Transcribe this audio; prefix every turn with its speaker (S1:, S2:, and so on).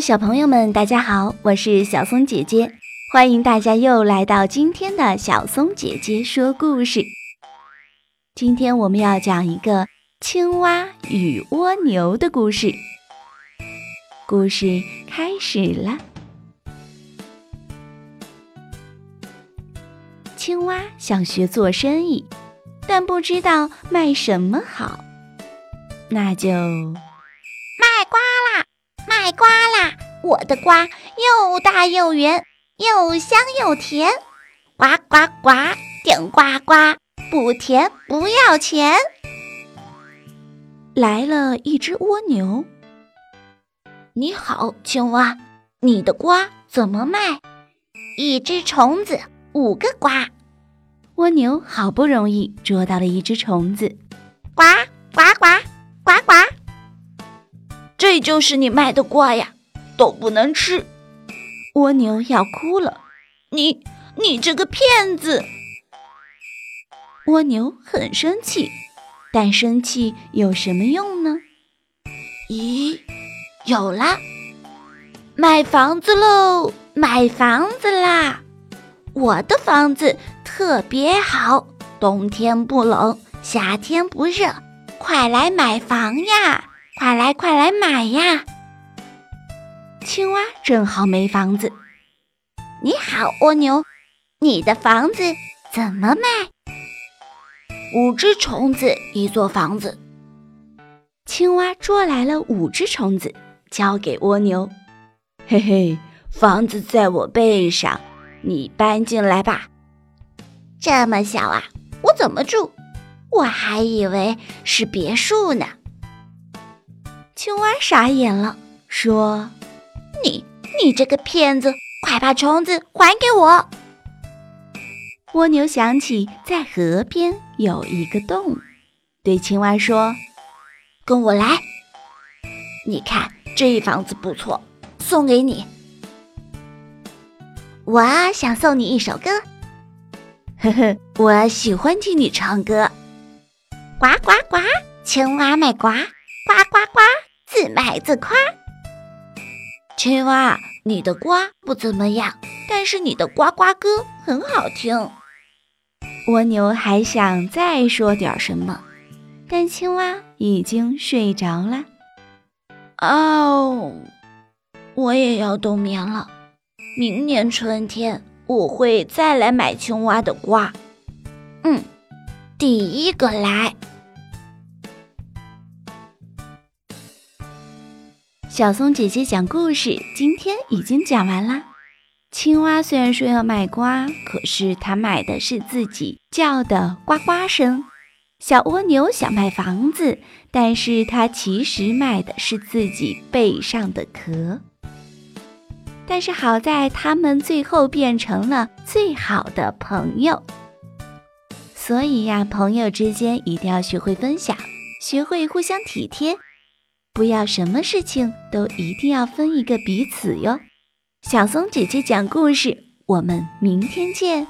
S1: 小朋友们，大家好，我是小松姐姐，欢迎大家又来到今天的小松姐姐说故事。今天我们要讲一个青蛙与蜗牛的故事。故事开始了。青蛙想学做生意，但不知道卖什么好，那就。
S2: 我的瓜又大又圆，又香又甜，呱呱呱，顶呱呱，不甜不要钱。
S1: 来了一只蜗牛。
S2: 你好，青蛙，你的瓜怎么卖？一只虫子，五个瓜。
S1: 蜗牛好不容易捉到了一只虫子，
S2: 呱呱呱呱呱。
S3: 这就是你卖的瓜呀，都不能吃。
S1: 蜗牛要哭了，
S3: 你你这个骗子！
S1: 蜗牛很生气，但生气有什么用呢？
S2: 咦，有啦！买房子喽，买房子啦！我的房子特别好，冬天不冷，夏天不热，快来买房呀！快来快来买呀！
S1: 青蛙正好没房子。
S2: 你好，蜗牛，你的房子怎么卖？五只虫子一座房子。
S1: 青蛙捉来了五只虫子，交给蜗牛。
S3: 嘿嘿，房子在我背上，你搬进来吧。
S2: 这么小啊，我怎么住？我还以为是别墅呢。
S1: 青蛙傻眼了，说：“
S2: 你，你这个骗子，快把虫子还给我！”
S1: 蜗牛想起在河边有一个洞，对青蛙说：“
S2: 跟我来，你看这房子不错，送给你。我想送你一首歌，
S1: 呵呵，我喜欢听你唱歌。
S2: 呱呱呱，青蛙卖瓜，呱呱呱。”自卖自夸，
S3: 青蛙，你的瓜不怎么样，但是你的呱呱歌很好听。
S1: 蜗牛还想再说点什么，但青蛙已经睡着了。
S3: 哦，我也要冬眠了。明年春天我会再来买青蛙的瓜。
S2: 嗯，第一个来。
S1: 小松姐姐讲故事，今天已经讲完啦。青蛙虽然说要卖瓜，可是它卖的是自己叫的呱呱声。小蜗牛想卖房子，但是它其实卖的是自己背上的壳。但是好在他们最后变成了最好的朋友。所以呀，朋友之间一定要学会分享，学会互相体贴。不要什么事情都一定要分一个彼此哟。小松姐姐讲故事，我们明天见。